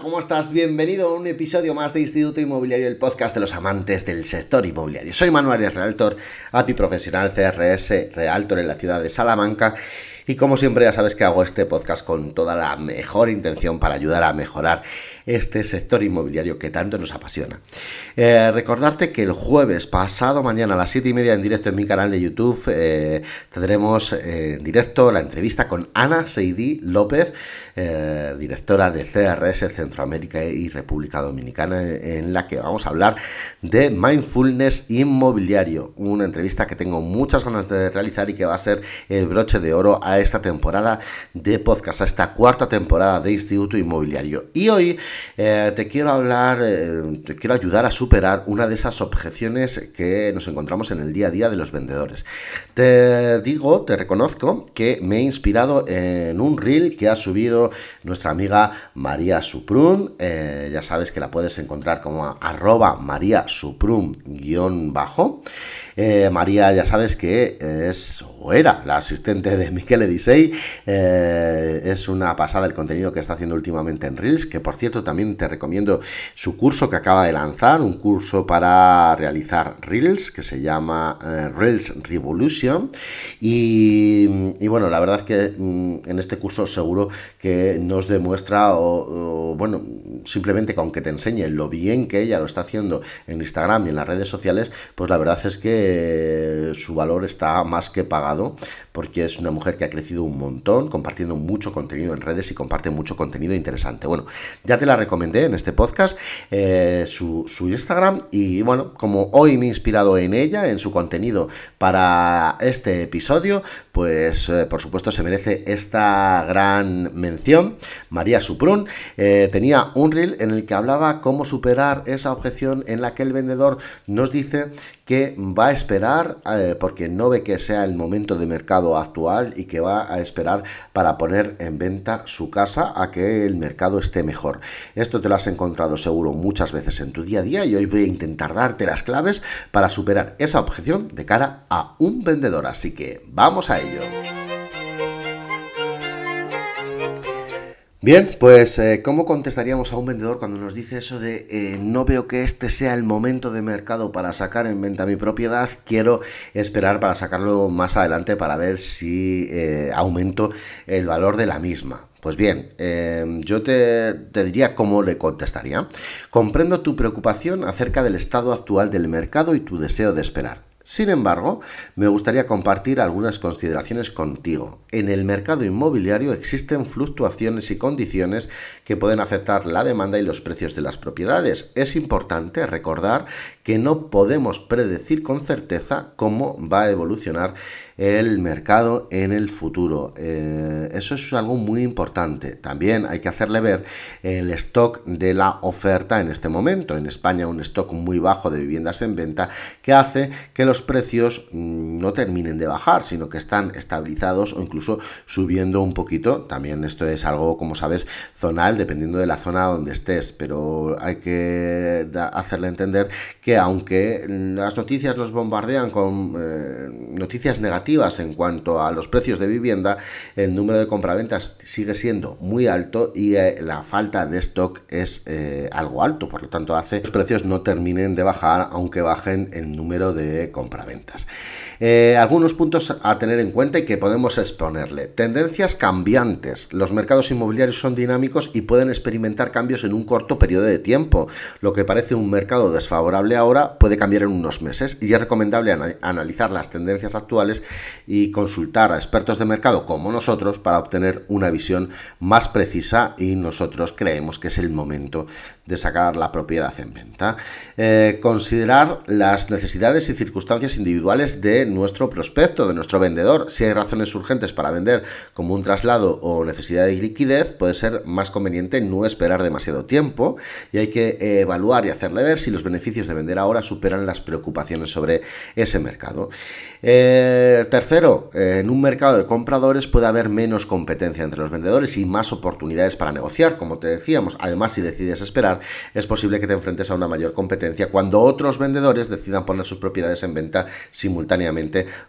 ¿cómo estás? Bienvenido a un episodio más de Instituto Inmobiliario, el podcast de los amantes del sector inmobiliario. Soy Manuel Arias Realtor, API profesional CRS Realtor en la ciudad de Salamanca y como siempre ya sabes que hago este podcast con toda la mejor intención para ayudar a mejorar este sector inmobiliario que tanto nos apasiona. Eh, recordarte que el jueves pasado mañana a las 7 y media en directo en mi canal de YouTube eh, tendremos eh, en directo la entrevista con Ana Seidi López, directora de CRS Centroamérica y República Dominicana, en la que vamos a hablar de mindfulness inmobiliario. Una entrevista que tengo muchas ganas de realizar y que va a ser el broche de oro a esta temporada de podcast, a esta cuarta temporada de Instituto Inmobiliario. Y hoy eh, te quiero hablar, eh, te quiero ayudar a superar una de esas objeciones que nos encontramos en el día a día de los vendedores. Te digo, te reconozco que me he inspirado en un reel que ha subido nuestra amiga María Suprun. Eh, ya sabes que la puedes encontrar como arroba María Suprun guion bajo. María, ya sabes que es o era la asistente de Miquel Edisei. Eh, es una pasada el contenido que está haciendo últimamente en Reels, que por cierto también te recomiendo su curso que acaba de lanzar, un curso para realizar Reels que se llama eh, Reels Revolution. Y, bueno, la verdad es que mm, en este curso seguro que nos demuestra, o, bueno, simplemente con que te enseñe lo bien que ella lo está haciendo en Instagram y en las redes sociales, pues la verdad es que su valor está más que pagado porque es una mujer que ha crecido un montón, compartiendo mucho contenido en redes y comparte mucho contenido interesante. Bueno, ya te la recomendé en este podcast, eh, su, Instagram, y bueno, como hoy me he inspirado en ella, en su contenido para este episodio, pues eh, por supuesto se merece esta gran mención. María Suprun eh, tenía un reel en el que hablaba cómo superar esa objeción en la que el vendedor nos dice que va a esperar eh, porque no ve que sea el momento de mercado actual y que va a esperar para poner en venta su casa a que el mercado esté mejor. Esto te lo has encontrado seguro muchas veces en tu día a día y hoy voy a intentar darte las claves para superar esa objeción de cara a un vendedor. Así que vamos a ello. Bien, pues eh, ¿cómo contestaríamos a un vendedor cuando nos dice eso de eh, no veo que este sea el momento de mercado para sacar en venta mi propiedad, quiero esperar para sacarlo más adelante para ver si eh, aumento el valor de la misma? Pues bien, yo te, te, diría cómo le contestaría. Comprendo tu preocupación acerca del estado actual del mercado y tu deseo de esperar. Sin embargo, me gustaría compartir algunas consideraciones contigo. En el mercado inmobiliario existen fluctuaciones y condiciones que pueden afectar la demanda y los precios de las propiedades. Es importante recordar que no podemos predecir con certeza cómo va a evolucionar el mercado en el futuro. Eh, eso es algo muy importante. También hay que hacerle ver el stock de la oferta en este momento. En España un stock muy bajo de viviendas en venta que hace que los precios mm, no terminen de bajar, sino que están estabilizados o incluso subiendo un poquito. También esto es algo, como sabes, zonal, dependiendo de la zona donde estés, pero hay que hacerle entender que aunque las noticias nos bombardean con eh, noticias negativas, en cuanto a los precios de vivienda, el número de compraventas sigue siendo muy alto y eh, la falta de stock es eh, algo alto, por lo tanto hace que los precios no terminen de bajar aunque bajen el número de compraventas. Eh, algunos puntos a tener en cuenta y que podemos exponerle. Tendencias cambiantes. Los mercados inmobiliarios son dinámicos y pueden experimentar cambios en un corto periodo de tiempo. Lo que parece un mercado desfavorable ahora puede cambiar en unos meses y es recomendable analizar las tendencias actuales y consultar a expertos de mercado como nosotros para obtener una visión más precisa y nosotros creemos que es el momento de sacar la propiedad en venta. Eh, considerar las necesidades y circunstancias individuales de nuestro prospecto, de nuestro vendedor. Si hay razones urgentes para vender, como un traslado o necesidad de liquidez, puede ser más conveniente no esperar demasiado tiempo y hay que evaluar y hacerle ver si los beneficios de vender ahora superan las preocupaciones sobre ese mercado. Eh, tercero, en un mercado de compradores puede haber menos competencia entre los vendedores y más oportunidades para negociar, como te decíamos. Además, si decides esperar, es posible que te enfrentes a una mayor competencia cuando otros vendedores decidan poner sus propiedades en venta simultáneamente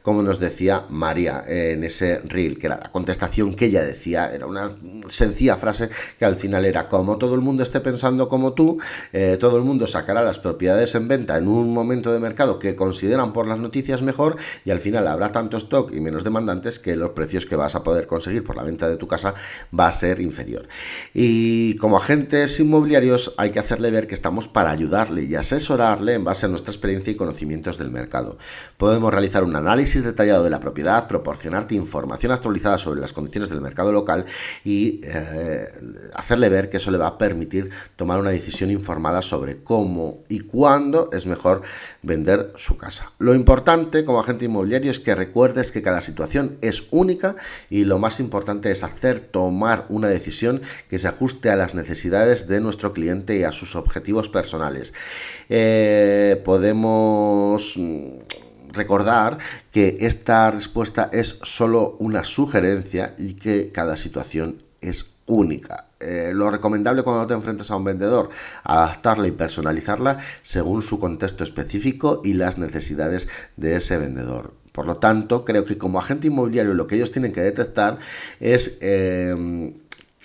como nos decía María en ese reel, que era la contestación que ella decía, era una sencilla frase que al final era como todo el mundo esté pensando como tú, eh, todo el mundo sacará las propiedades en venta en un momento de mercado que consideran por las noticias mejor y al final habrá tanto stock y menos demandantes que los precios que vas a poder conseguir por la venta de tu casa va a ser inferior. Y como agentes inmobiliarios hay que hacerle ver que estamos para ayudarle y asesorarle en base a nuestra experiencia y conocimientos del mercado. Podemos realizar un análisis detallado de la propiedad, proporcionarte información actualizada sobre las condiciones del mercado local y eh, hacerle ver que eso le va a permitir tomar una decisión informada sobre cómo y cuándo es mejor vender su casa. Lo importante como agente inmobiliario es que recuerdes que cada situación es única y lo más importante es hacer tomar una decisión que se ajuste a las necesidades de nuestro cliente y a sus objetivos personales. Eh, podemos recordar que esta respuesta es solo una sugerencia y que cada situación es única. Eh, lo recomendable cuando te enfrentas a un vendedor, adaptarla y personalizarla según su contexto específico y las necesidades de ese vendedor. Por lo tanto, creo que como agente inmobiliario lo que ellos tienen que detectar es eh,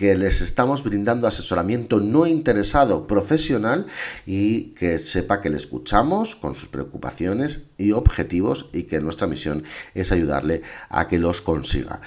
que les estamos brindando asesoramiento no interesado profesional y que sepa que le escuchamos con sus preocupaciones y objetivos y que nuestra misión es ayudarle a que los consiga.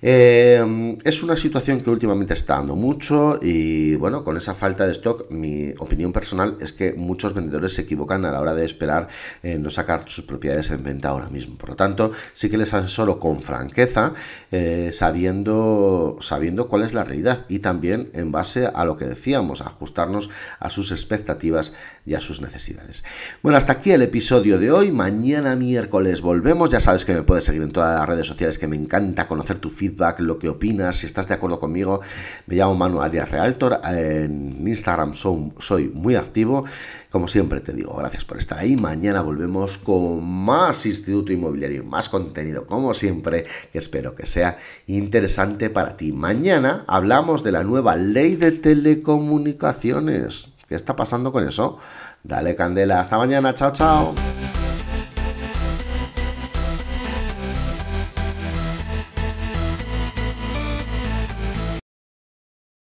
Eh, es una situación que últimamente está dando mucho y bueno, con esa falta de stock, mi opinión personal es que muchos vendedores se equivocan a la hora de esperar eh, no sacar sus propiedades en venta ahora mismo. Por lo tanto, sí que les asesoro con franqueza, eh, sabiendo, sabiendo cuál es la realidad y también en base a lo que decíamos, ajustarnos a sus expectativas y a sus necesidades. Bueno, hasta aquí el episodio de hoy. Mañana miércoles volvemos. Ya sabes que me puedes seguir en todas las redes sociales, que me encanta conocer tu feed lo que opinas, si estás de acuerdo conmigo. Me llamo Manu Arias Realtor, en Instagram soy, muy activo. Como siempre te digo, gracias por estar ahí. Mañana volvemos con más Instituto Inmobiliario, más contenido, como siempre, que espero que sea interesante para ti. Mañana hablamos de la nueva ley de telecomunicaciones. ¿Qué está pasando con eso? Dale candela. Hasta mañana. Chao, chao.